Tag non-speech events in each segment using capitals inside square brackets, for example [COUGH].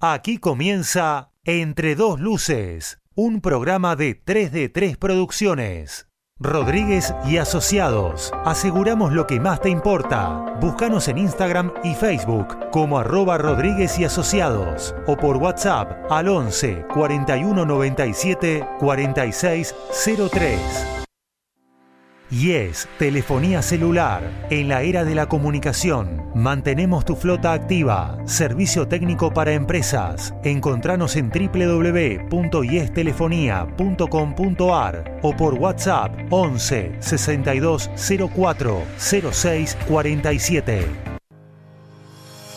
Aquí comienza Entre dos luces, un programa de 3 de 3 Producciones. Rodríguez y Asociados. Aseguramos lo que más te importa. Búscanos en Instagram y Facebook como arroba Rodríguez y Asociados o por WhatsApp al 11 41 97 46 03. Yes, telefonía celular. En la era de la comunicación, mantenemos tu flota activa. Servicio técnico para empresas. Encontranos en www.yestelefonía.com.ar o por WhatsApp 11 62 04 06 47.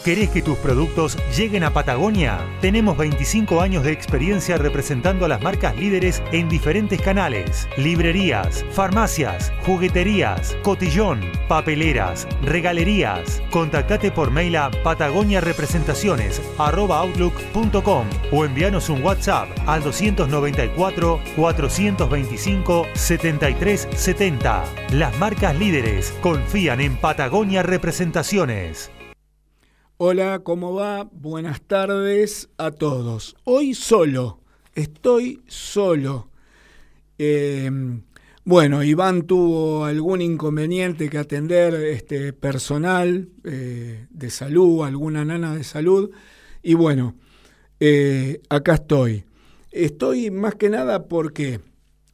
¿Querés que tus productos lleguen a Patagonia? Tenemos 25 años de experiencia representando a las marcas líderes en diferentes canales. Librerías, farmacias, jugueterías, cotillón, papeleras, regalerías. Contactate por mail a patagoniarepresentaciones.outlook.com o envíanos un WhatsApp al 294 425 7370. Las marcas líderes confían en Patagonia Representaciones. Hola, ¿cómo va? Buenas tardes a todos. Hoy solo, estoy solo. Em, bueno, Iván tuvo algún inconveniente que atender este, personal eh, de salud, alguna nana de salud. Y bueno, eh, acá estoy. Estoy más que nada porque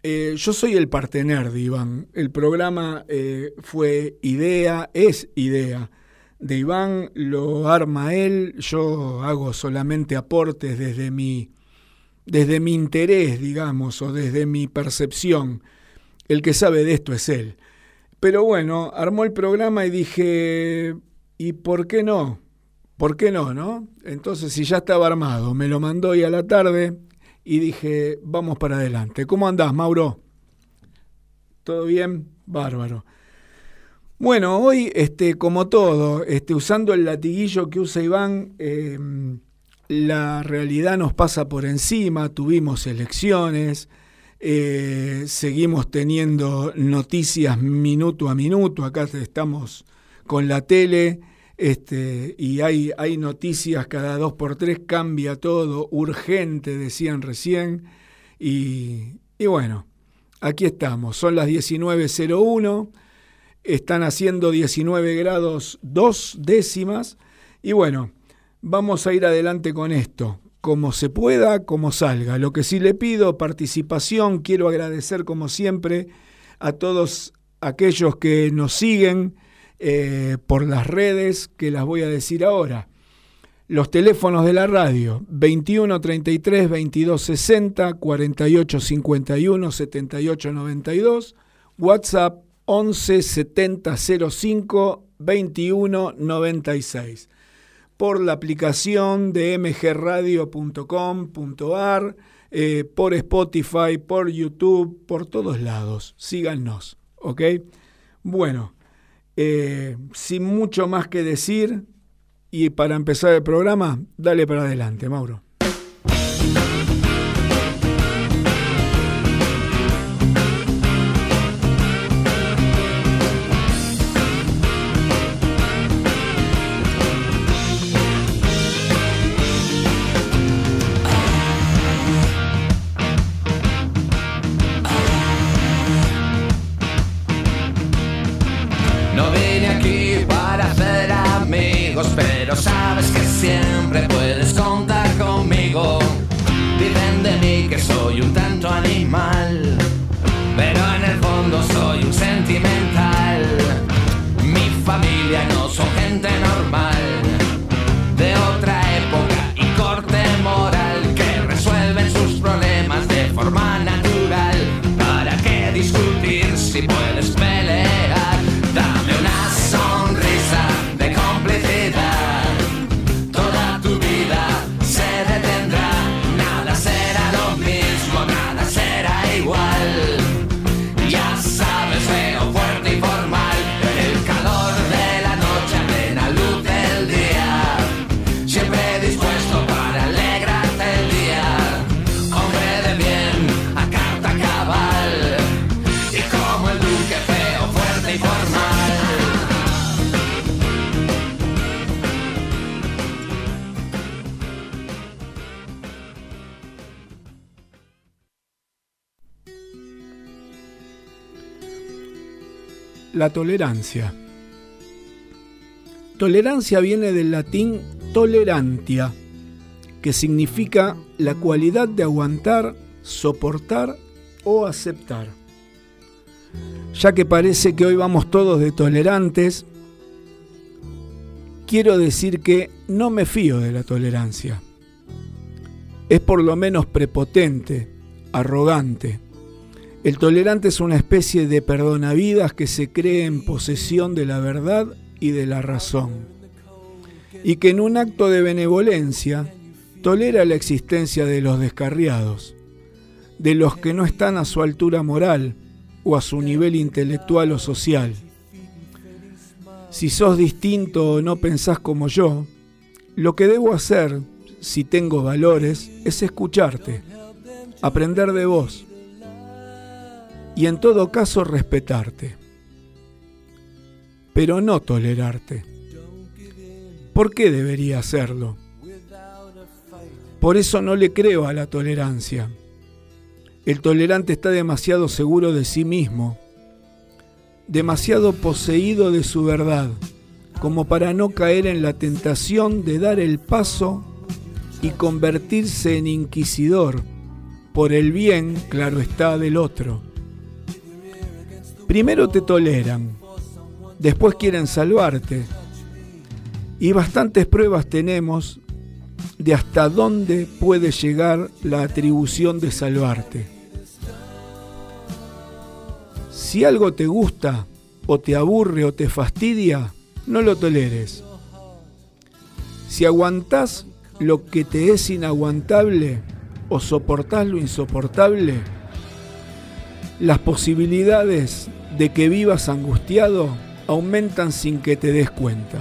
eh, yo soy el partener de Iván. El programa fue idea, es idea de Iván lo arma él, yo hago solamente aportes desde mi, desde mi interés, digamos, o desde mi percepción. El que sabe de esto es él. Pero bueno, armó el programa y dije, ¿y por qué no? ¿Por qué no, no? Entonces, si ya estaba armado, me lo mandó hoy a la tarde y dije, vamos para adelante. ¿Cómo andás, Mauro? ¿Todo bien? Bárbaro. Bueno, hoy, este, como todo, este, usando el latiguillo que usa Iván, em, la realidad nos pasa por encima, tuvimos elecciones, eh, seguimos teniendo noticias minuto a minuto, acá estamos con la tele, este, y hay, hay noticias cada dos por tres, cambia todo, urgente, decían recién, y, y bueno, aquí estamos, son las 19.01 están haciendo 19 grados dos décimas y bueno, vamos a ir adelante con esto, como se pueda, como salga. Lo que sí le pido, participación, quiero agradecer como siempre a todos aquellos que nos siguen eh, por las redes, que las voy a decir ahora. Los teléfonos de la radio 21 33 22 60 48 51 78 92 WhatsApp 11 70 05 21 96 por la aplicación de mgradio.com.ar, eh, por Spotify, por YouTube, por todos lados. Síganos, ¿ok? Bueno, eh, sin mucho más que decir, y para empezar el programa, dale para adelante, Mauro. Tolerancia. Tolerancia viene del latín tolerantia, que significa la cualidad de aguantar, soportar o aceptar. Ya que parece que hoy vamos todos de tolerantes, quiero decir que no me fío de la tolerancia. Es por lo menos prepotente, arrogante. El tolerante es una especie de perdonavidas que se cree en posesión de la verdad y de la razón, y que en un acto de benevolencia tolera la existencia de los descarriados, de los que no están a su altura moral o a su nivel intelectual o social. Si sos distinto o no pensás como yo, lo que debo hacer, si tengo valores, es escucharte, aprender de vos y en todo caso respetarte, pero no tolerarte. ¿Por qué debería hacerlo? Por eso no le creo a la tolerancia. El tolerante está demasiado seguro de sí mismo, demasiado poseído de su verdad, como para no caer en la tentación de dar el paso y convertirse en inquisidor por el bien, claro está, del otro. Primero te toleran, después quieren salvarte. Y bastantes pruebas tenemos de hasta dónde puede llegar la atribución de salvarte. Si algo te gusta, o te aburre, o te fastidia, no lo toleres. Si aguantás lo que te es inaguantable, o soportás lo insoportable, las posibilidades de que vivas angustiado aumentan sin que te des cuenta.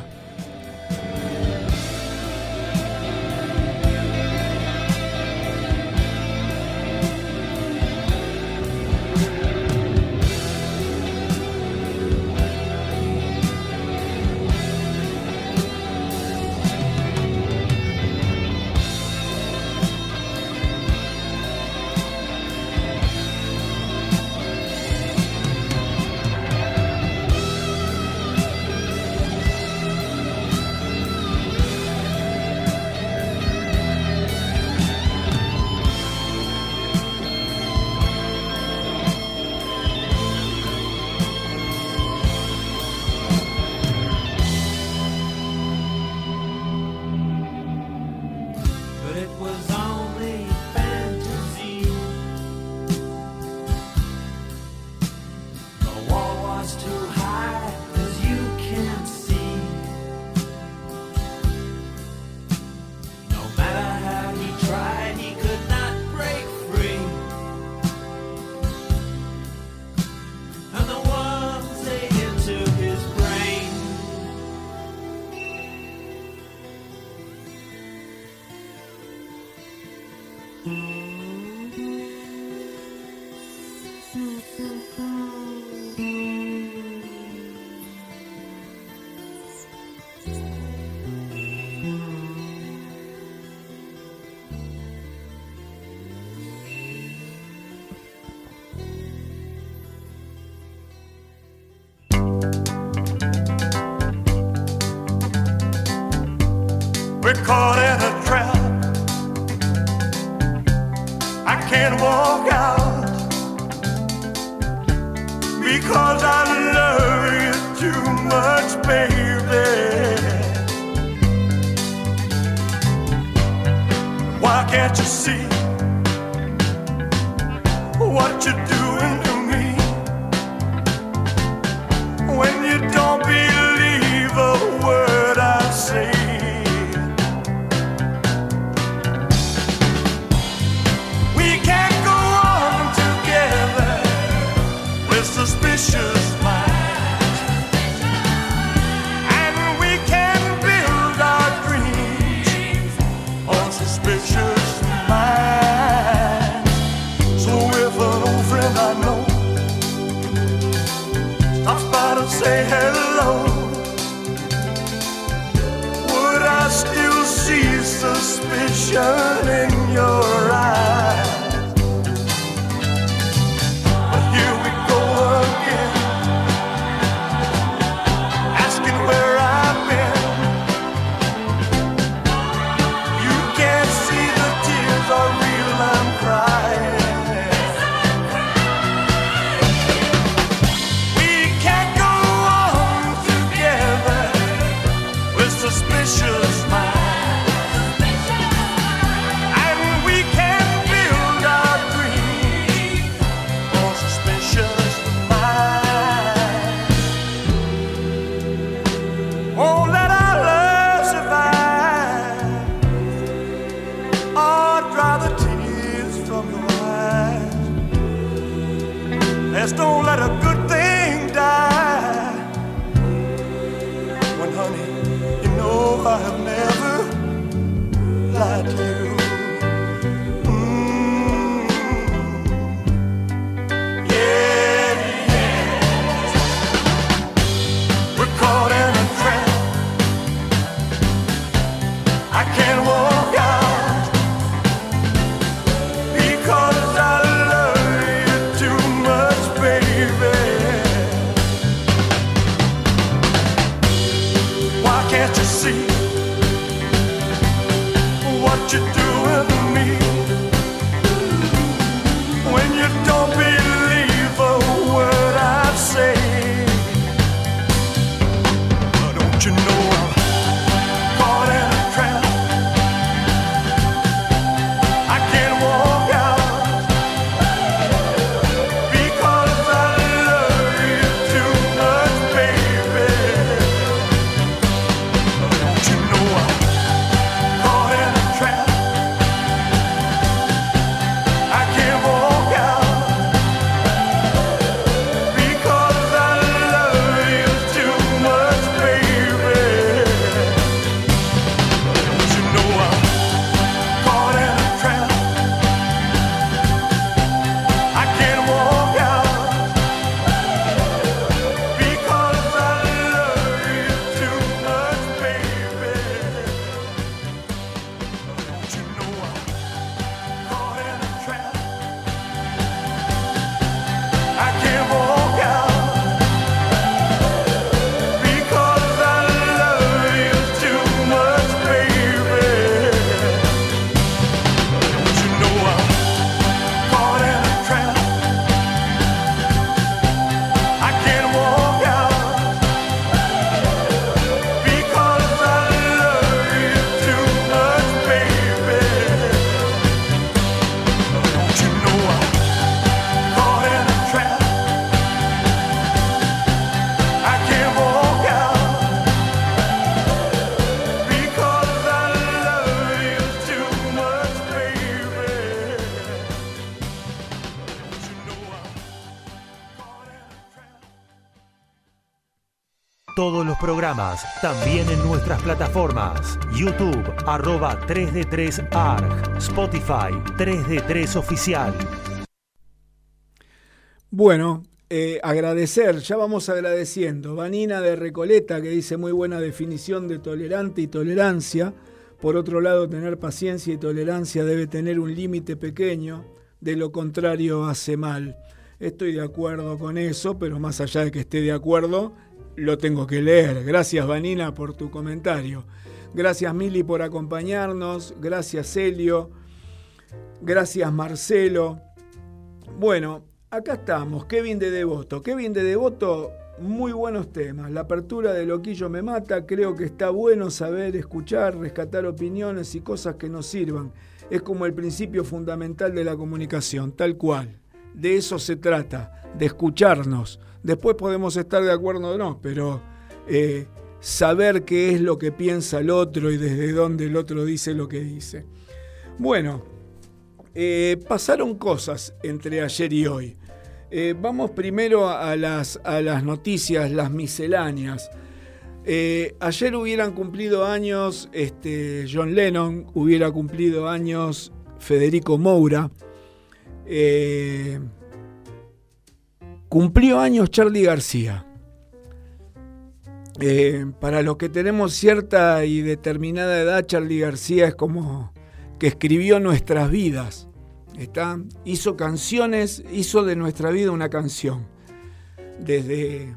También en nuestras plataformas. YouTube, arroba 3D3ARG. Spotify, 3D3 Oficial. Bueno, eh, agradecer, ya vamos agradeciendo. Vanina de Recoleta que dice muy buena definición de tolerante y tolerancia. Por otro lado, tener paciencia y tolerancia debe tener un límite pequeño, de lo contrario hace mal. Estoy de acuerdo con eso, pero más allá de que esté de acuerdo, lo tengo que leer. Gracias Vanina por tu comentario. Gracias Mili por acompañarnos. Gracias Helio. Gracias Marcelo. Bueno, acá estamos. Kevin de Devoto. Kevin de Devoto, muy buenos temas. La apertura de Loquillo me mata. Creo que está bueno saber escuchar, rescatar opiniones y cosas que nos sirvan. Es como el principio fundamental de la comunicación, tal cual. De eso se trata, de escucharnos. Después podemos estar de acuerdo o no, pero eh, saber qué es lo que piensa el otro y desde dónde el otro dice lo que dice. Bueno, eh, pasaron cosas entre ayer y hoy. Eh, vamos primero a las, a las noticias, las misceláneas. Ayer hubieran cumplido años este, John Lennon, hubiera cumplido años Federico Moura. Cumplió años Charlie García. Eh, para los que tenemos cierta y determinada edad, Charlie García es como que escribió nuestras vidas. ¿está? Hizo canciones, hizo de nuestra vida una canción. Desde,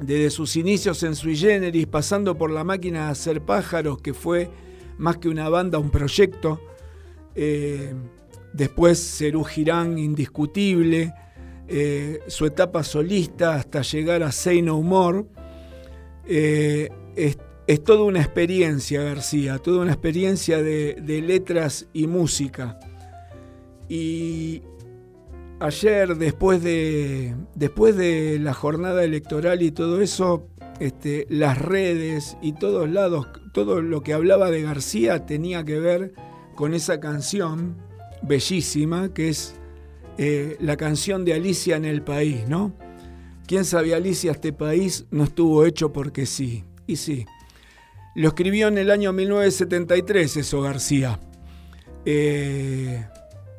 desde sus inicios en Sui Generis, pasando por la máquina de hacer pájaros, que fue más que una banda, un proyecto. Eh, después Cerú Girán, indiscutible. Eh, su etapa solista hasta llegar a Say No More. Eh, es, toda una experiencia, García, toda una experiencia de, de letras y música. Y ayer, después de, después de la jornada electoral y todo eso, este, las redes y todos lados, todo lo que hablaba de García tenía que ver con esa canción bellísima que es eh, la canción de Alicia en el país, ¿no? ¿Quién sabe Alicia este país no estuvo hecho porque sí? Y sí. Lo escribió en el año 1973 eso García. Eh,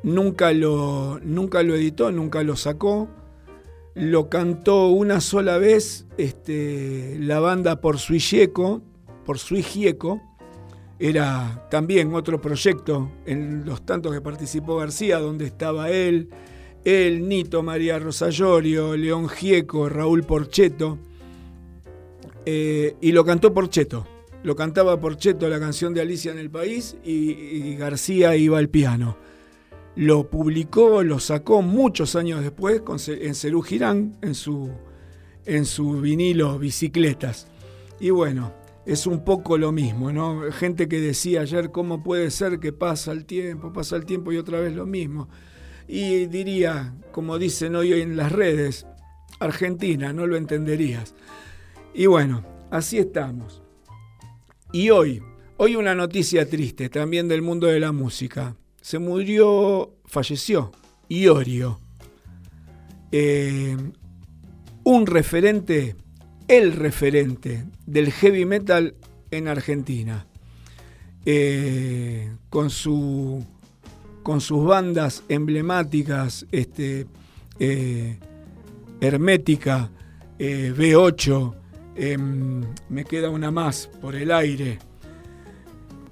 nunca, lo, nunca lo editó, nunca lo sacó. Lo cantó una sola vez este, la banda por Suilleco, por Suigieco. Era también otro proyecto en los tantos que participó García, donde estaba él, él, Nito, María Rosa León Gieco, Raúl Porcheto. Eh, y lo cantó Porcheto. Lo cantaba Porcheto la canción de Alicia en el País y, García iba al piano. Lo publicó, lo sacó muchos años después en Cerú Girán, en su, en su vinilo Bicicletas. Y bueno, es un poco lo mismo, ¿no? Gente que decía ayer, ¿cómo puede ser que pasa el tiempo, pasa el tiempo y otra vez lo mismo? Y diría, como dicen hoy en las redes, Argentina, no lo entenderías. Y bueno, así estamos. Y hoy, hoy una noticia triste también del mundo de la música. Se murió, falleció, Iorio. Eh, un referente, el referente del heavy metal en Argentina. Eh, con, su, con sus bandas emblemáticas, este, eh, Hermética, B8, Em, me queda una más por el aire.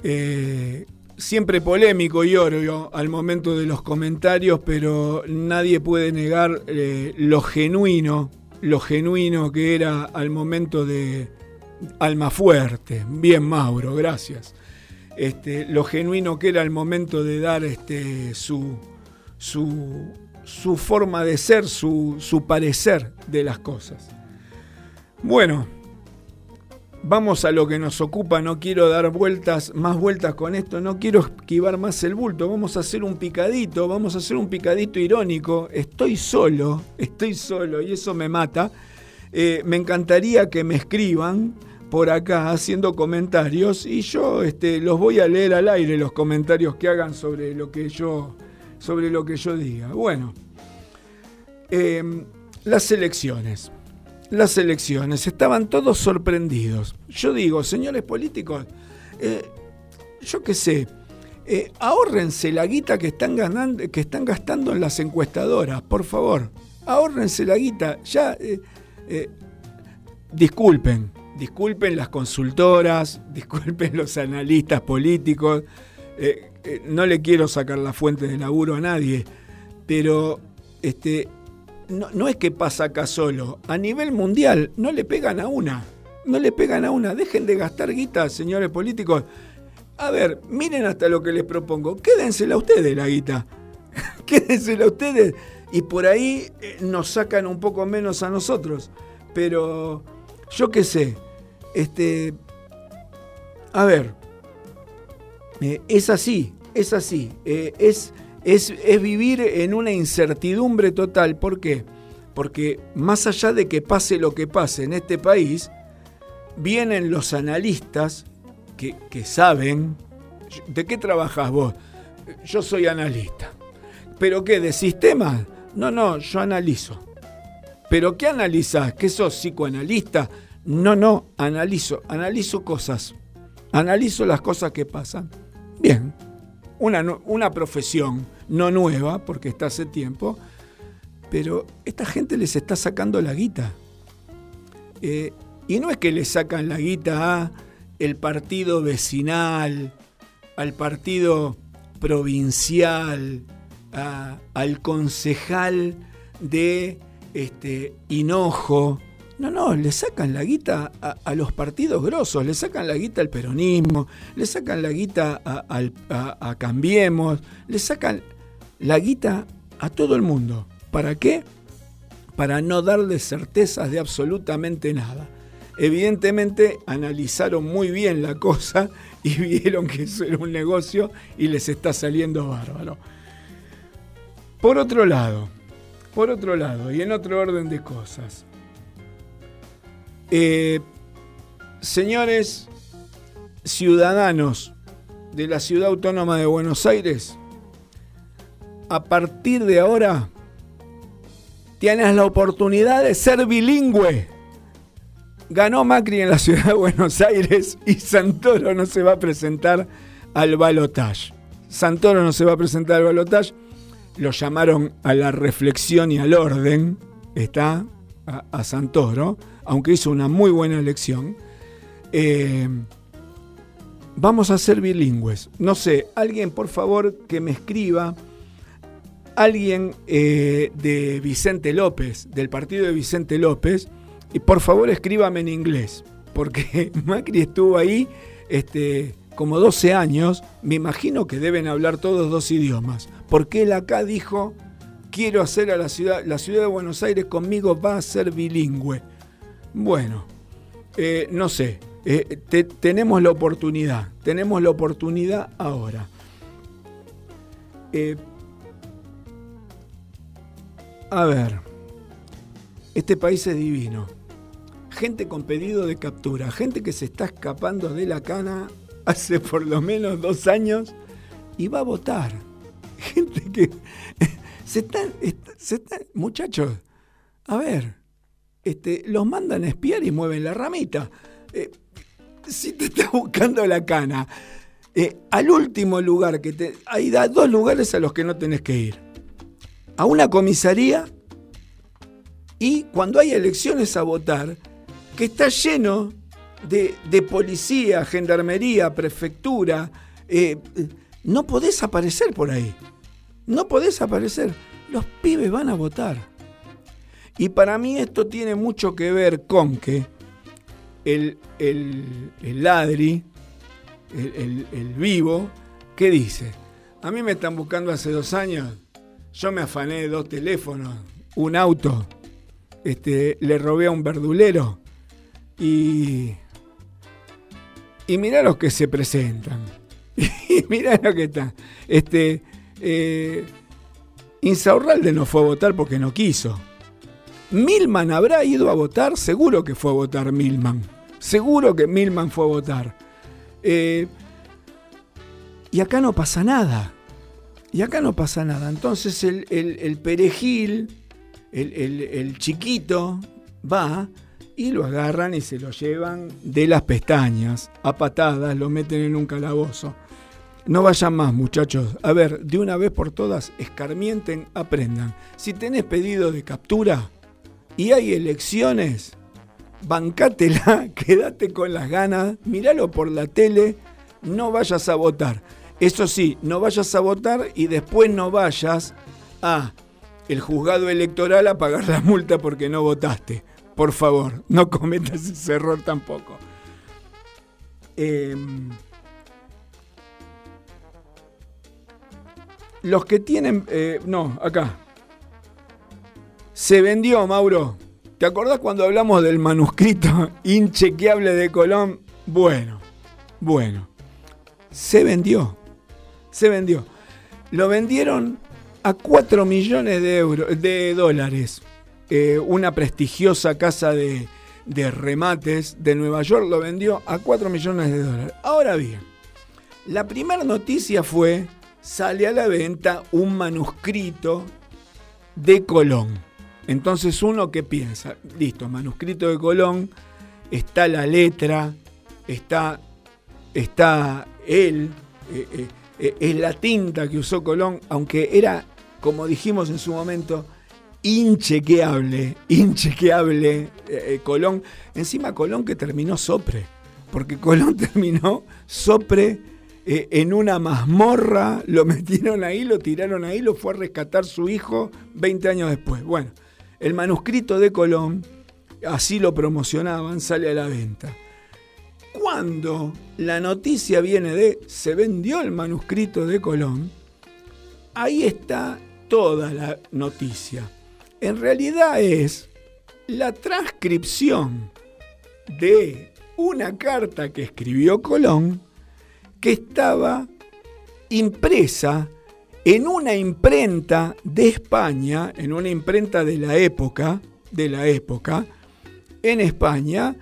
Eh, siempre polémico y oro al momento de los comentarios, pero nadie puede negar eh, lo genuino, lo genuino que era al momento de Alma Fuerte. Bien, Mauro, gracias. Este, lo genuino que era al momento de dar este, su, su, forma de ser, su, su parecer de las cosas. Bueno, vamos a lo que nos ocupa, no quiero dar vueltas, más vueltas con esto, no quiero esquivar más el bulto, vamos a hacer un picadito, vamos a hacer un picadito irónico, estoy solo, estoy solo y eso me mata. Eh, me encantaría que me escriban por acá haciendo comentarios y yo este, los voy a leer al aire los comentarios que hagan sobre lo que yo, sobre lo que yo diga. Bueno, eh, las elecciones las elecciones. Estaban todos sorprendidos. Yo digo, señores políticos, eh, yo qué sé, eh, ahórrense la guita que están, ganando, que están gastando en las encuestadoras, por favor. Ahórrense la guita. Ya, eh, disculpen, disculpen las consultoras, [LAUGHS] disculpen los analistas políticos. no le quiero sacar la fuente de laburo a nadie, pero este, no, es que pasa acá solo, a nivel mundial no le pegan a una, no le pegan a una, dejen de gastar guita, señores políticos. A ver, miren hasta lo que les propongo, quédensela ustedes la guita, [LAUGHS] quédensela ustedes. Y por ahí eh, nos sacan un poco menos a nosotros, pero yo qué sé, este, a ver, eh, es así, es así, eh, es es, vivir en una incertidumbre total. ¿Por qué? Porque más allá de que pase lo que pase en este país, vienen los analistas que, saben, ¿de qué trabajas vos? Yo soy analista. ¿Pero qué? ¿De sistemas? No, no, yo analizo. ¿Pero qué analizas? ¿Que sos psicoanalista? No, no, analizo, analizo cosas. Analizo las cosas que pasan. Bien, una, una profesión no nueva, porque está hace tiempo, pero esta gente les está sacando la guita. Eh, y no es que le sacan la guita a el partido vecinal, al partido provincial, al concejal de este, Hinojo. No, no, le sacan la guita a, los partidos grosos, le sacan la guita al peronismo, le sacan la guita a Cambiemos, le sacan la guita a todo el mundo. ¿Para qué? Para no darle certezas de absolutamente nada. Evidentemente analizaron muy bien la cosa y [LAUGHS] vieron que eso era un negocio y les está saliendo bárbaro. Por otro lado, por otro lado, y en otro orden de cosas, eh, señores ciudadanos de la Ciudad Autónoma de Buenos Aires, a partir de ahora tienes la oportunidad de ser bilingüe. Ganó Macri en la Ciudad de Buenos Aires y Santoro no se va a presentar al balotaje. Santoro no se va a presentar al balotaje. Lo llamaron a la reflexión y al orden. Está a, Santoro, aunque hizo una muy buena elección. Eh, vamos a ser bilingües. No sé, alguien por favor que me escriba, alguien eh, de Vicente López, del partido de Vicente López, y por favor escríbame en inglés, porque [LAUGHS] Macri estuvo ahí este, como 12 años, me imagino que deben hablar todos dos idiomas, porque él acá dijo, quiero hacer a la ciudad, la ciudad de Buenos Aires conmigo va a ser bilingüe. Bueno, eh, no sé, eh, tenemos la oportunidad, tenemos la oportunidad ahora. Eh, a ver, este país es divino. Gente con pedido de captura, gente que se está escapando de la cana hace por lo menos dos años y va a votar. Gente que [LAUGHS] se están, se están muchachos, a ver, este, los mandan a espiar y mueven la ramita. Eh, si te está buscando la cana, eh, al último lugar que te. Hay dos lugares a los que no tenés que ir. A una comisaría y cuando hay elecciones a votar, que está lleno de, policía, gendarmería, prefectura. Eh, no podés aparecer por ahí. No podés aparecer. Los pibes van a votar. Y para mí esto tiene mucho que ver con que el, ladri, el, vivo, ¿qué dice? A mí me están buscando hace dos años, yo me afané dos teléfonos, un auto, este, le robé a un verdulero y, y mirá los que se presentan. [LAUGHS] y mirá lo que está. Este, eh, Insaurralde no fue a votar porque no quiso. Milman habrá ido a votar, seguro que fue a votar Milman. Seguro que Milman fue a votar. Eh, y acá no pasa nada. Y acá no pasa nada. Entonces el, perejil, el, chiquito, va y lo agarran y se lo llevan de las pestañas, a patadas, lo meten en un calabozo. No vayan más, muchachos. A ver, de una vez por todas, escarmienten, aprendan. Si tenés pedido de captura, y hay elecciones, bancátela, [LAUGHS] quédate con las ganas, míralo por la tele, no vayas a votar. Eso sí, no vayas a votar y después no vayas a el juzgado electoral a pagar la multa porque no votaste. Por favor, no [LAUGHS] cometas ese error tampoco. Em, los que tienen... Eh, no, acá. Se vendió, Mauro. ¿Te acordás cuando hablamos del manuscrito [LAUGHS] inchequeable de Colón? Bueno, bueno. Se vendió. Se vendió. Lo vendieron a 4 millones de, euros, de dólares. Eh, una prestigiosa casa de, de remates de Nueva York lo vendió a 4 millones de dólares. Ahora bien, la primera noticia fue, sale a la venta un manuscrito de Colón. Entonces uno que piensa, listo, manuscrito de Colón, está la letra, está, está él, eh, eh, eh, es la tinta que usó Colón, aunque era, como dijimos en su momento, inchequeable, inchequeable Colón. Encima Colón que terminó sopre, porque Colón [LAUGHS] terminó sopre en una mazmorra, lo metieron ahí, lo tiraron ahí, lo fue a rescatar su hijo 20 años después. Bueno, el manuscrito de Colón, así lo promocionaban, sale a la venta. Cuando la noticia viene de se vendió el manuscrito de Colón, ahí está toda la noticia. En realidad es la transcripción de una carta que escribió Colón que estaba impresa en una imprenta de España, en una imprenta de la época, de la época, en España,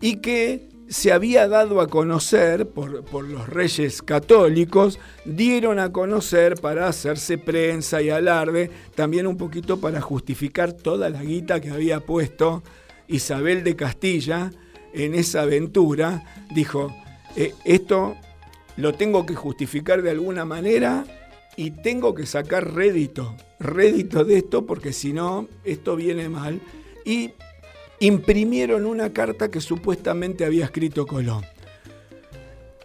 y que se había dado a conocer por, los reyes católicos, dieron a conocer para hacerse prensa y alarde, también un poquito para justificar toda la guita que había puesto Isabel de Castilla en esa aventura. Dijo, eh, esto lo tengo que justificar de alguna manera y tengo que sacar rédito, rédito de esto porque si no, esto viene mal. Y imprimieron una carta que supuestamente había escrito Colón.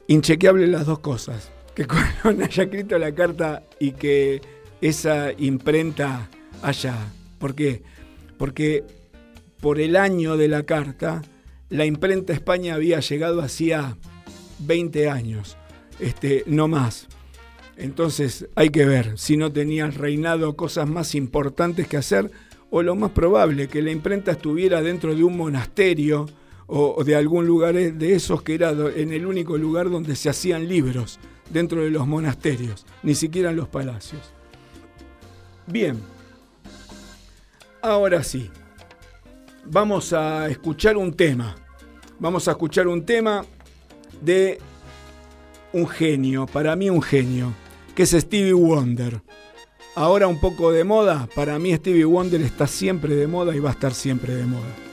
Inchequeable las dos cosas, que [LAUGHS] Colón haya escrito la carta y que esa imprenta haya... ¿Por qué? Porque por el año de la carta, la imprenta España había llegado hacía 20 años, este, no más. Entonces hay que ver si no tenía el reinado cosas más importantes que hacer o lo más probable, que la imprenta estuviera dentro de un monasterio o de algún lugar de esos que era en el único lugar donde se hacían libros, dentro de los monasterios, ni siquiera en los palacios. Bien, ahora sí, vamos a escuchar un tema. Vamos a escuchar un tema de un genio, para mí un genio, que es Stevie Wonder. Ahora un poco de moda, para mí Stevie Wonder está siempre de moda y va a estar siempre de moda.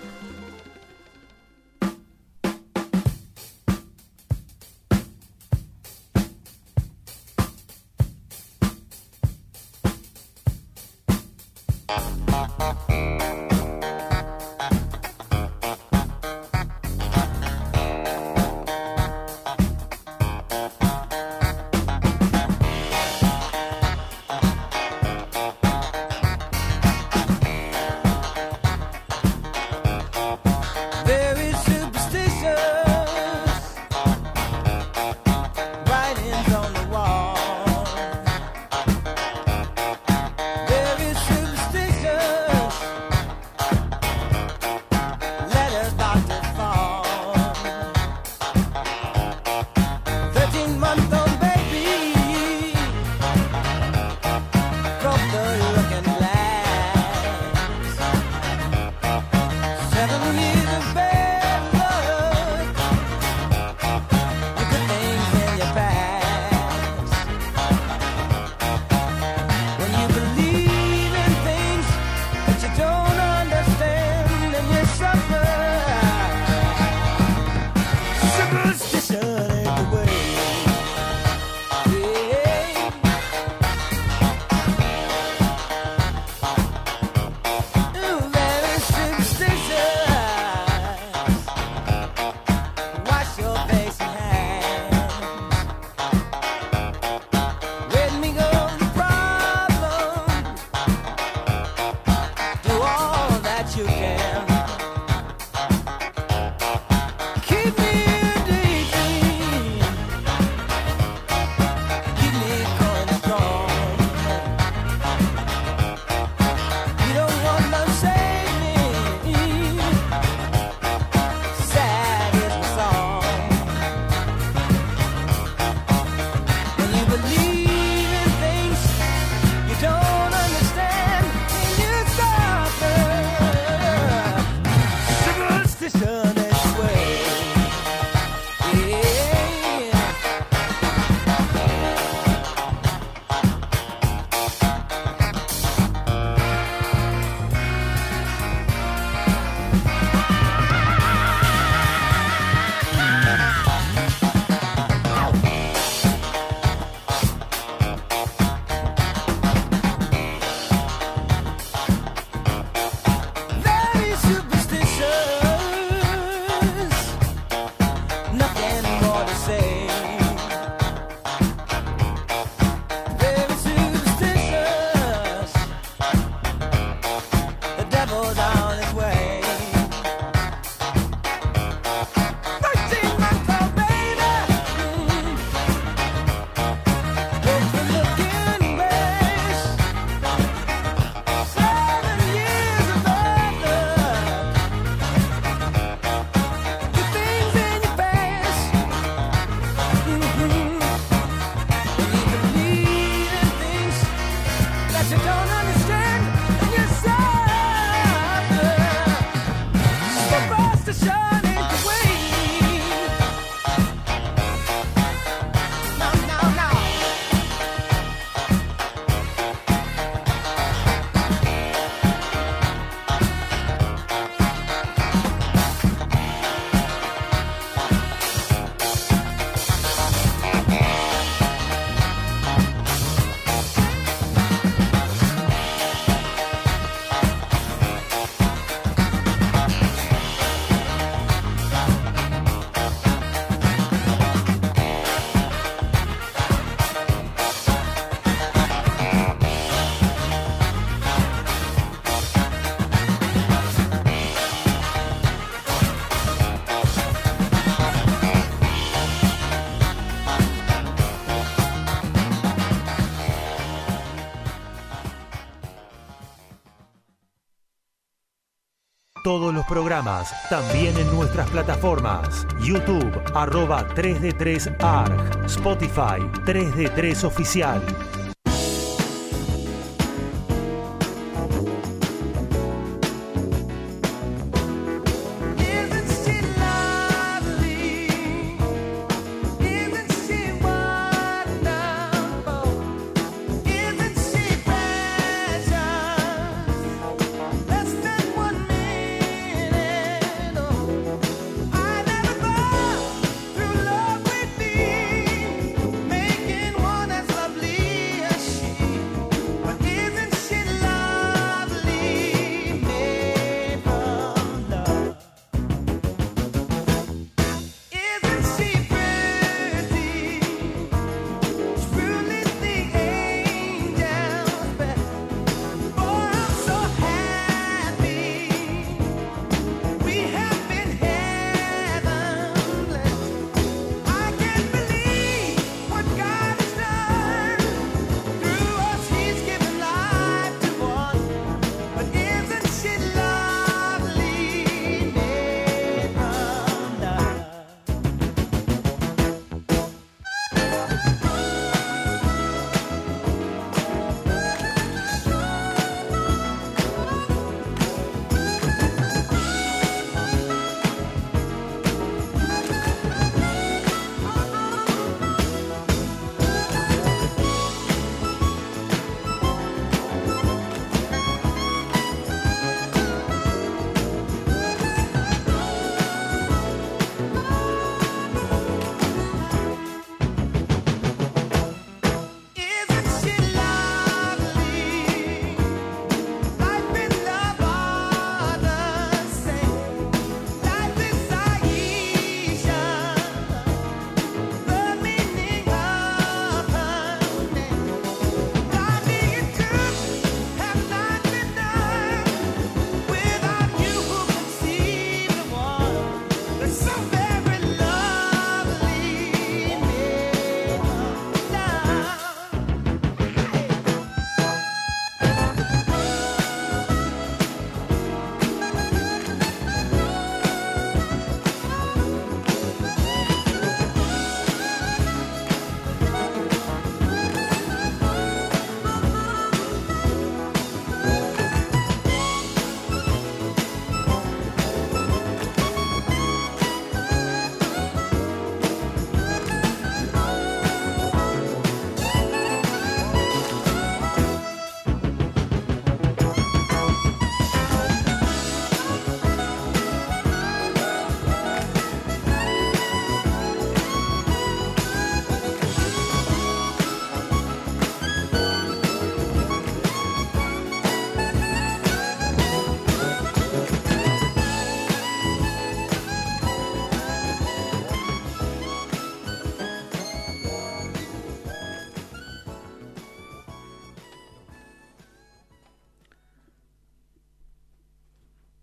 Todos los programas, también en nuestras plataformas. YouTube, arroba 3D3ARG, Spotify, 3D3 Oficial.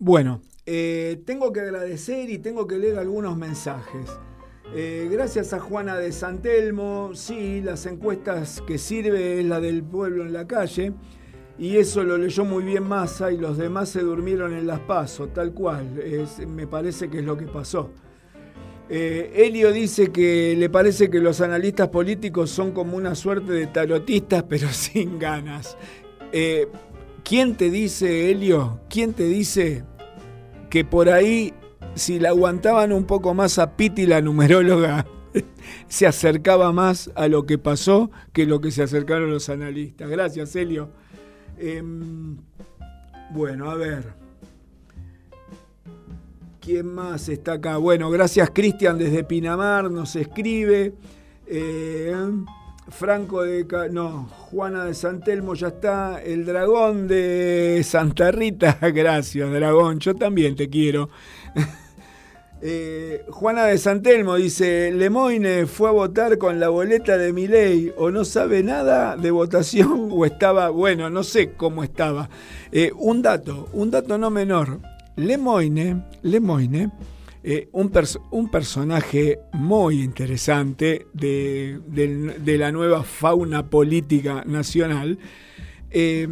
Bueno, eh, tengo que agradecer y tengo que leer algunos mensajes. Eh, gracias a Juana de Santelmo, sí, las encuestas que sirve es la del pueblo en la calle, y eso lo leyó muy bien Massa y los demás se durmieron en las pasos, tal cual, me parece que es lo que pasó. Eh, dice que le parece que los analistas políticos son como una suerte de tarotistas, [LAUGHS] pero sin ganas. Eh, ¿Quién te dice, Helio? ¿Quién te dice que por ahí, si la aguantaban un poco más a Piti, la numeróloga, [LAUGHS] se acercaba más a lo que pasó que lo que se acercaron los analistas? Gracias, Helio. Em, bueno, a ver. ¿Quién más está acá? Bueno, gracias Cristian desde Pinamar, nos escribe. Eh, Franco de... No, Juana de Santelmo ya está. El dragón de Santa Rita. [LAUGHS] Gracias, dragón. Yo también te quiero. [LAUGHS] Eh, Juana de Santelmo dice, Lemoine fue a votar con la boleta de Milei o no sabe nada de votación [LAUGHS] o estaba, bueno, no sé cómo estaba. Eh, un dato, un dato no menor. Lemoine, Lemoine, eh, un, un personaje muy interesante de, de la nueva fauna política nacional, eh,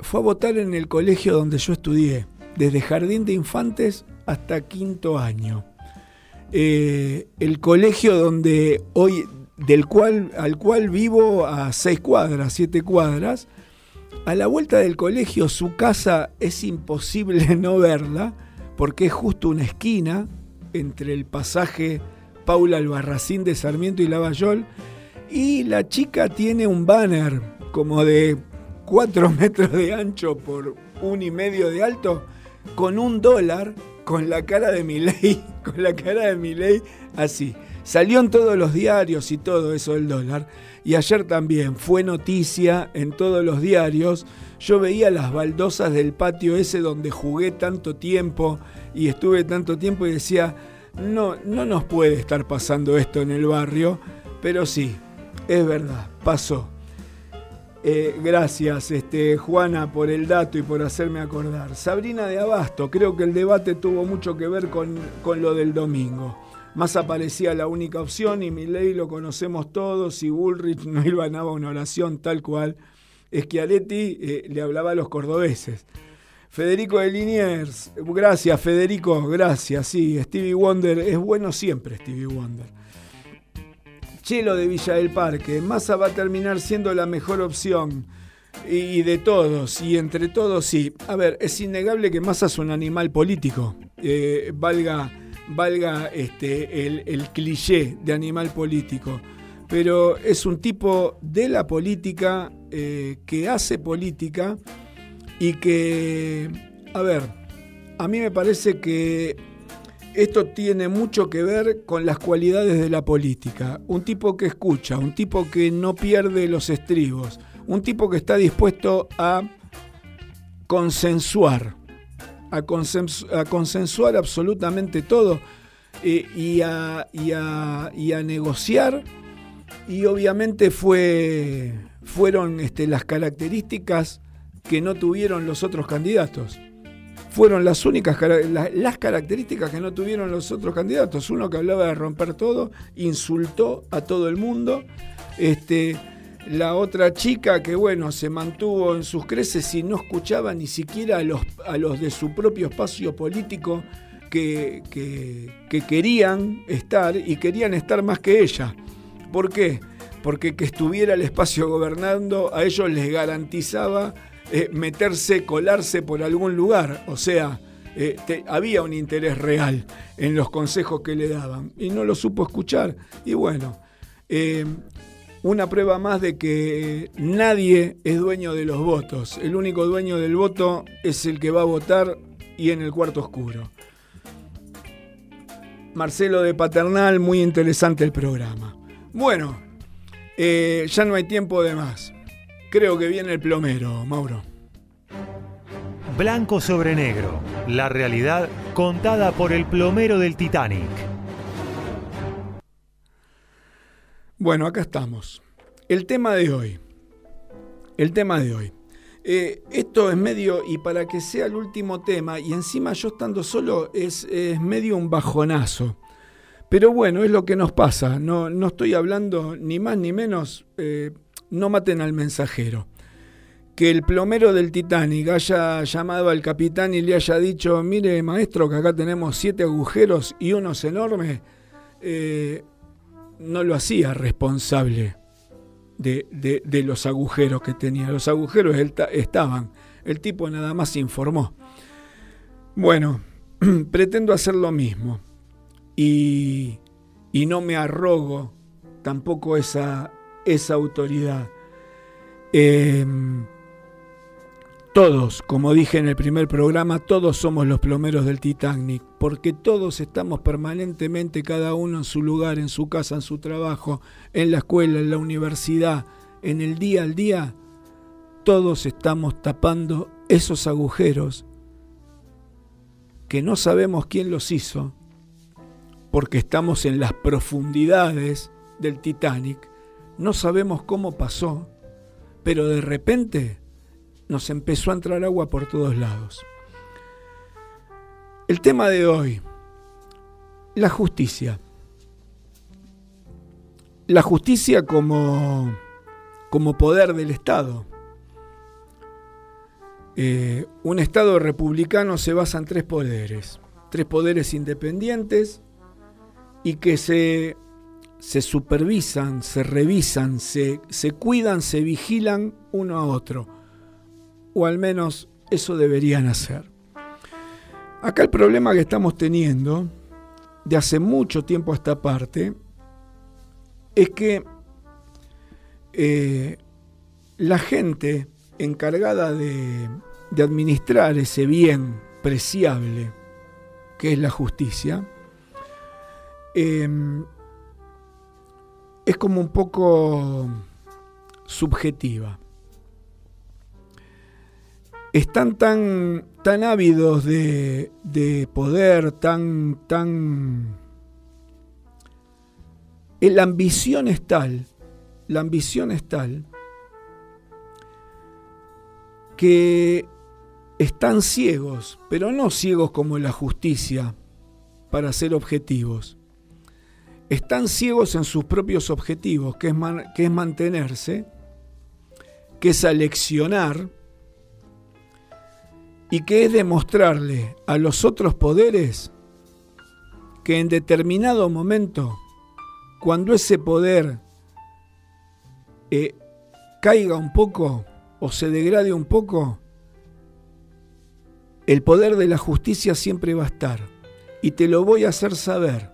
fue a votar en el colegio donde yo estudié. desde jardín de infantes hasta quinto año. Eh, el colegio donde hoy, del cual, al cual vivo a seis cuadras, siete cuadras, a la vuelta del colegio su casa es imposible [LAUGHS] no verla porque es justo una esquina entre el pasaje Paula Albarracín de Sarmiento y Lavallol y la chica tiene un banner como de cuatro [LAUGHS] metros de ancho por un y medio de alto con un dólar con la cara de Milei, [LAUGHS] con la cara de Milei así. Salió en todos los diarios y todo eso del dólar. Y ayer también fue noticia en todos los diarios. Yo veía las baldosas del patio ese donde jugué tanto tiempo y estuve tanto tiempo y decía, no, no nos puede estar pasando esto en el barrio, pero sí, es verdad, pasó. Eh, gracias, este, Juana, por el dato y por hacerme acordar. Sabrina de Abasto, creo que el debate tuvo mucho que ver con, lo del domingo. Más aparecía la única opción y mi ley lo conocemos todos y Bullrich [LAUGHS] no iba a una oración tal cual. Schiaretti eh, le hablaba a los cordobeses. Federico de Liniers, gracias Federico, gracias, sí, Stevie Wonder, es bueno siempre Stevie Wonder. Chelo de Villa del Parque. Massa va a terminar siendo la mejor opción. Y de todos, y entre todos sí. A ver, es innegable que Massa es un animal político. Eh, valga valga este, el, cliché de animal político. Pero es un tipo de la política eh, que hace política y que, a ver, a mí me parece que esto tiene mucho que ver con las cualidades de la política. Un tipo que escucha, un tipo que no pierde los estribos, un tipo que está dispuesto a consensuar, a, consensuar absolutamente todo eh, y, a, negociar. Y obviamente fue, fueron este, las características que no tuvieron los otros candidatos fueron las únicas las características que no tuvieron los otros candidatos. Uno que hablaba de romper todo, insultó a todo el mundo. Este, la otra chica que bueno, se mantuvo en sus creces y no escuchaba ni siquiera a los, a los de su propio espacio político que, que querían estar y querían estar más que ella. ¿Por qué? Porque que estuviera el espacio gobernando a ellos les garantizaba eh, meterse, colarse por algún lugar. O sea, eh, había un interés real en los consejos que le daban y no lo supo escuchar. Y bueno, eh, una prueba más de que nadie es dueño de los votos. El único dueño del voto es el que va a votar y en el cuarto oscuro. Marcelo de Paternal, muy interesante el programa. Bueno, ya no hay tiempo de más. Creo que viene el plomero, Mauro. Blanco sobre negro. La realidad contada por el plomero del Titanic. Bueno, acá estamos. El tema de hoy. El tema de hoy. Eh, esto es medio, y para que sea el último tema, y encima yo estando solo, es, medio un bajonazo. Pero bueno, es lo que nos pasa. No, no estoy hablando ni más ni menos. Eh, no maten al mensajero. Que el plomero del Titanic haya llamado al capitán y le haya dicho, mire maestro, que acá tenemos siete agujeros y unos enormes, eh, no lo hacía responsable de, los agujeros que tenía. Los agujeros estaban, el tipo nada más informó. Bueno, [CLEARS THROAT] pretendo hacer lo mismo y, y no me arrogo tampoco esa, esa autoridad. Em, todos, como dije en el primer programa, todos somos los plomeros del Titanic, porque todos estamos permanentemente, cada uno en su lugar, en su casa, en su trabajo, en la escuela, en la universidad, en el día al día, todos estamos tapando esos agujeros que no sabemos quién los hizo, porque estamos en las profundidades del Titanic no sabemos cómo pasó, pero de repente nos empezó a entrar agua por todos lados. El tema de hoy, la justicia. La justicia como, como poder del Estado. eh, un Estado republicano se basa en tres poderes, tres poderes independientes y que se, se supervisan, se revisan, se, se cuidan, se vigilan uno a otro, o al menos eso deberían hacer. Acá el problema que estamos teniendo de hace mucho tiempo a esta parte es que eh, la gente encargada de, administrar ese bien preciable que es la justicia, em, es como un poco subjetiva. Están tan, tan ávidos de, de poder, tan, tan... La ambición es tal la ambición es tal que están ciegos, pero no ciegos como la justicia, para ser objetivos. Están ciegos en sus propios objetivos, que es, que es mantenerse, que es aleccionar y que es demostrarle a los otros poderes que en determinado momento, cuando ese poder eh, caiga un poco o se degrade un poco, el poder de la justicia siempre va a estar. Y te lo voy a hacer saber.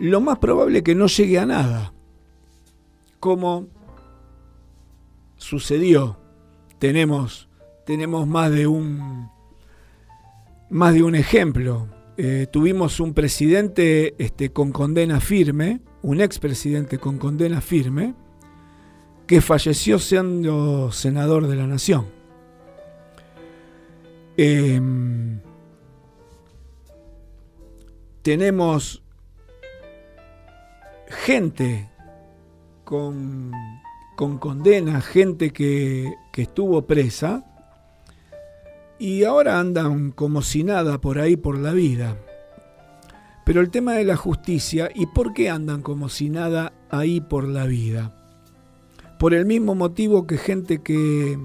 Lo más probable es que no llegue a nada. Como sucedió. Tenemos, tenemos más de un más de un ejemplo. Eh, tuvimos un presidente este, con condena firme, un expresidente con condena firme, que falleció siendo senador de la nación. Em, tenemos gente con, condena, gente que, que estuvo presa y ahora andan como si nada por ahí por la vida. Pero el tema de la justicia, ¿y por qué andan como si nada ahí por la vida? por el mismo motivo que gente que,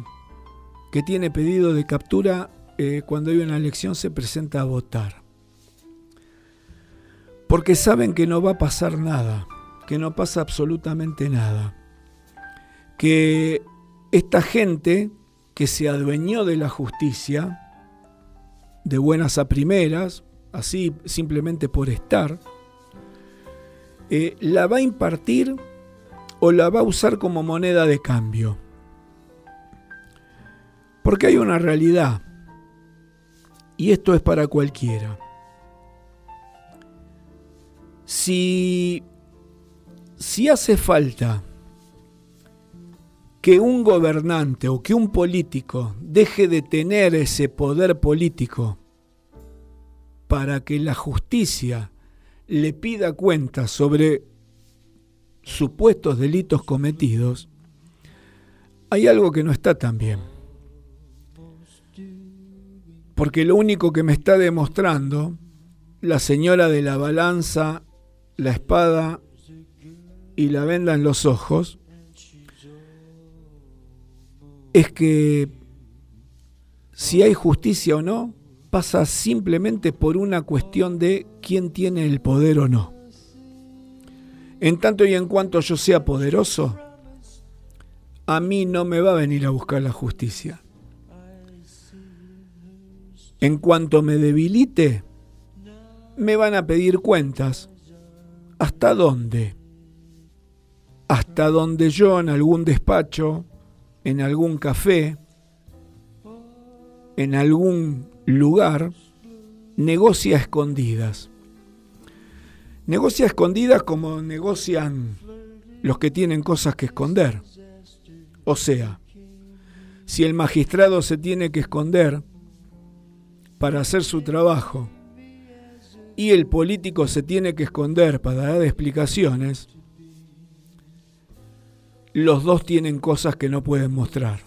que tiene pedido de captura eh, cuando hay una elección se presenta a votar. Porque saben que no va a pasar nada, que no pasa absolutamente nada. Que esta gente que se adueñó de la justicia, de buenas a primeras, así simplemente por estar, eh, la va a impartir o la va a usar como moneda de cambio. Porque hay una realidad, y esto es para cualquiera. Si, si hace falta que un gobernante o que un político deje de tener ese poder político para que la justicia le pida cuenta sobre supuestos delitos cometidos, hay algo que no está tan bien. Porque lo único que me está demostrando la señora de la balanza, la espada y la venda en los ojos es que si hay justicia o no, pasa simplemente por una cuestión de quién tiene el poder o no. En tanto y en cuanto yo sea poderoso, a mí no me va a venir a buscar la justicia. En cuanto me debilite, me van a pedir cuentas. ¿Hasta dónde? Hasta donde yo en algún despacho, en algún café, en algún lugar, negocia escondidas. Negocia escondidas como negocian los que tienen cosas que esconder. O sea, si el magistrado se tiene que esconder para hacer su trabajo y el político se tiene que esconder para dar explicaciones, los dos tienen cosas que no pueden mostrar.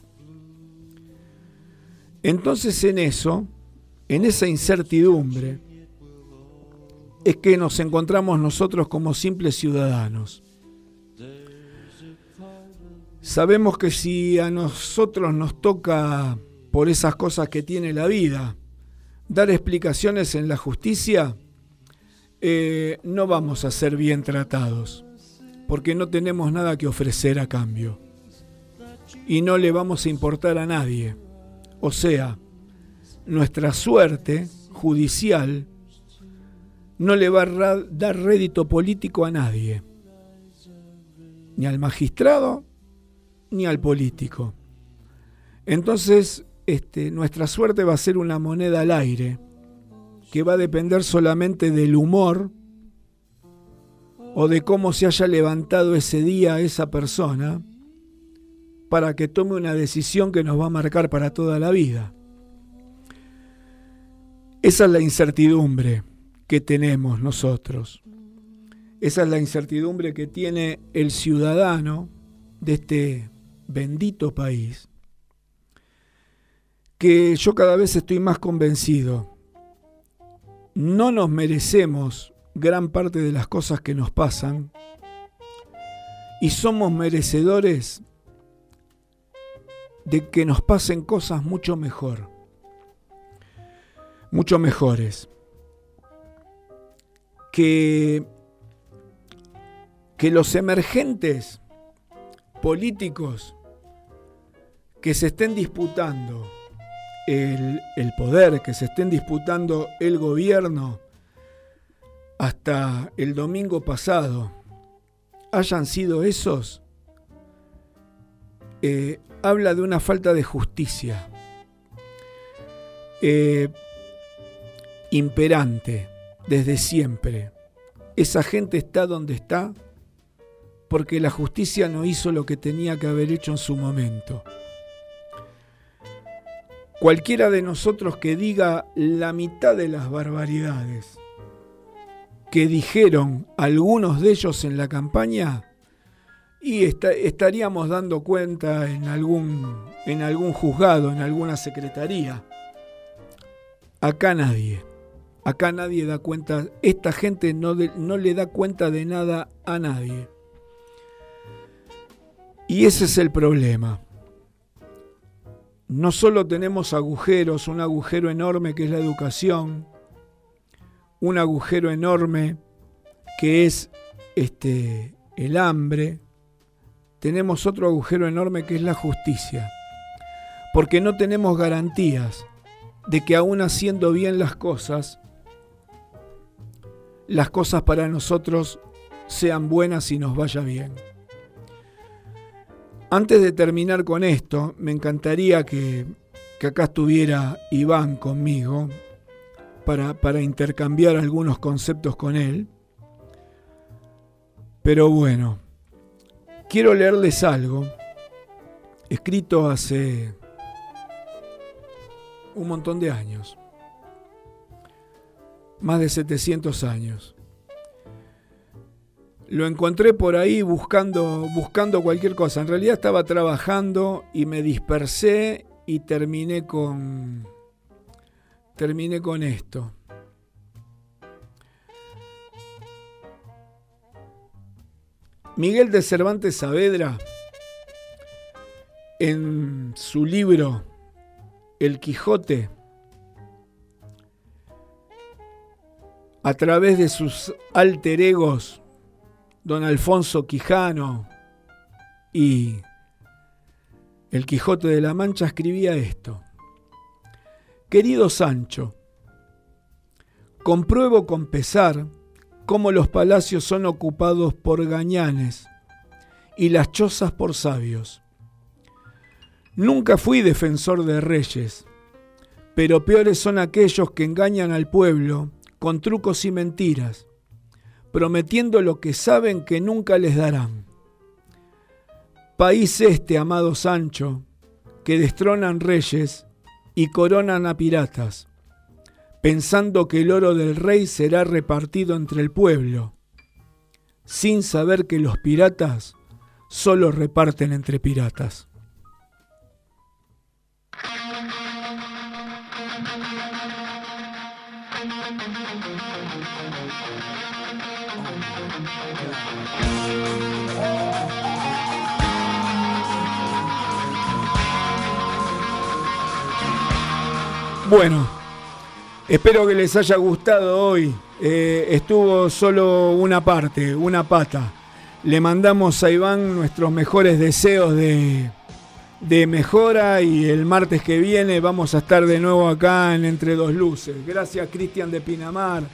Entonces en eso, en esa incertidumbre, es que nos encontramos nosotros como simples ciudadanos. Sabemos que si a nosotros nos toca por esas cosas que tiene la vida, dar explicaciones en la justicia, eh, no vamos a ser bien tratados, porque no tenemos nada que ofrecer a cambio. Y no le vamos a importar a nadie. O sea, nuestra suerte judicial no le va a dar rédito político a nadie, ni al magistrado ni al político. Entonces, este, nuestra suerte va a ser una moneda al aire, que va a depender solamente del humor o de cómo se haya levantado ese día esa persona para que tome una decisión que nos va a marcar para toda la vida. Esa es la incertidumbre que tenemos nosotros. Esa es la incertidumbre que tiene el ciudadano de este bendito país, que yo cada vez estoy más convencido, no nos merecemos gran parte de las cosas que nos pasan y somos merecedores de que nos pasen cosas mucho mejor, mucho mejores, que, que los emergentes políticos que se estén disputando el, el, poder, que se estén disputando el gobierno hasta el domingo pasado, hayan sido esos, eh, habla de una falta de justicia eh, imperante desde siempre. Esa gente está donde está porque la justicia no hizo lo que tenía que haber hecho en su momento. Cualquiera de nosotros que diga la mitad de las barbaridades que dijeron algunos de ellos en la campaña, y estaríamos dando cuenta en algún, en algún juzgado, en alguna secretaría. Acá nadie. Acá nadie da cuenta. Esta gente no, no le da cuenta de nada a nadie. Y ese es el problema. No solo tenemos agujeros, un agujero enorme que es la educación, un agujero enorme que es este, el hambre, tenemos otro agujero enorme que es la justicia, porque no tenemos garantías de que aún haciendo bien las cosas, las cosas para nosotros sean buenas y nos vaya bien. Antes de terminar con esto, me encantaría que, acá estuviera Iván conmigo para, intercambiar algunos conceptos con él. Pero bueno, quiero leerles algo escrito hace un montón de años, más de 700 años. Lo encontré por ahí buscando, buscando cualquier cosa. En realidad estaba trabajando y me dispersé y terminé con, terminé con esto. Miguel de Cervantes Saavedra, en su libro El Quijote, a través de sus alter egos, don Alfonso Quijano y el Quijote de la Mancha escribía esto. Querido Sancho, compruebo con pesar cómo los palacios son ocupados por gañanes y las chozas por sabios. Nunca fui defensor de reyes, pero peores son aquellos que engañan al pueblo con trucos y mentiras prometiendo lo que saben que nunca les darán. País este, amado Sancho, que destronan reyes y coronan a piratas, pensando que el oro del rey será repartido entre el pueblo, sin saber que los piratas solo reparten entre piratas. Bueno, espero que les haya gustado hoy. Eh, estuvo solo una parte, una pata. Le mandamos a Iván nuestros mejores deseos de, de mejora y el martes que viene vamos a estar de nuevo acá en Entre Dos Luces. Gracias Cristian de Pinamar,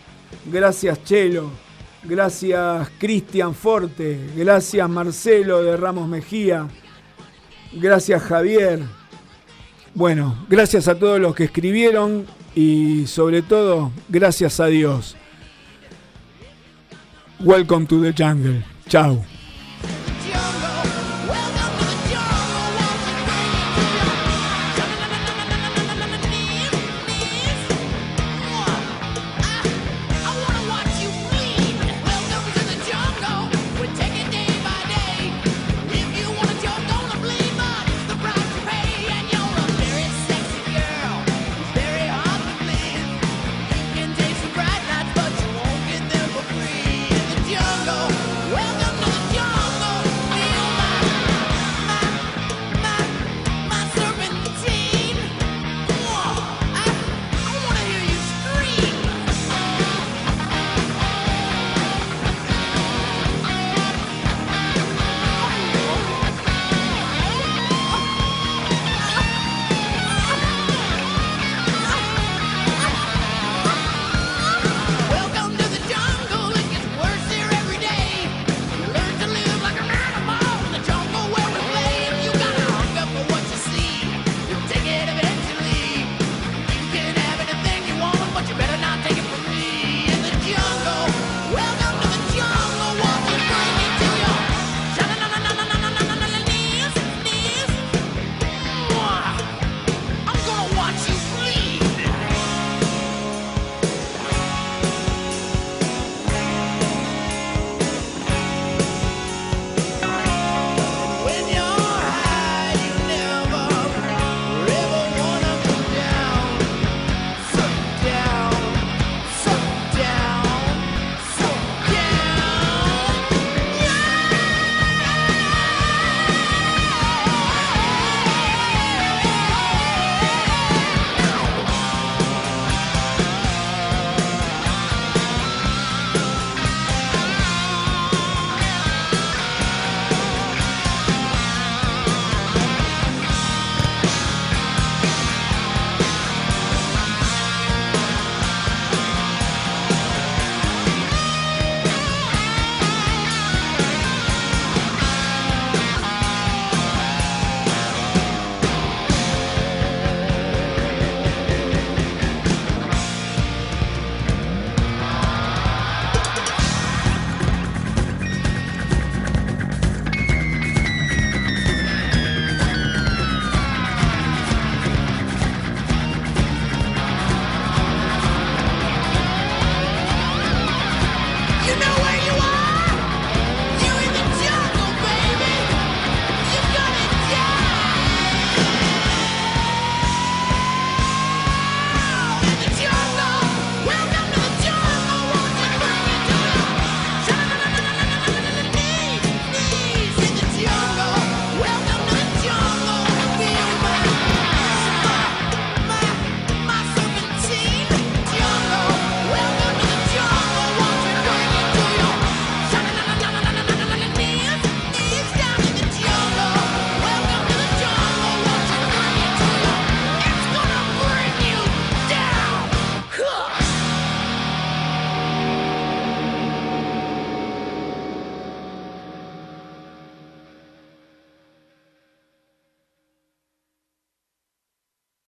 gracias Chelo, gracias Cristian Forte, gracias Marcelo de Ramos Mejía, gracias Javier. Bueno, gracias a todos los que escribieron y sobre todo gracias a Dios. Welcome to the jungle. Chao.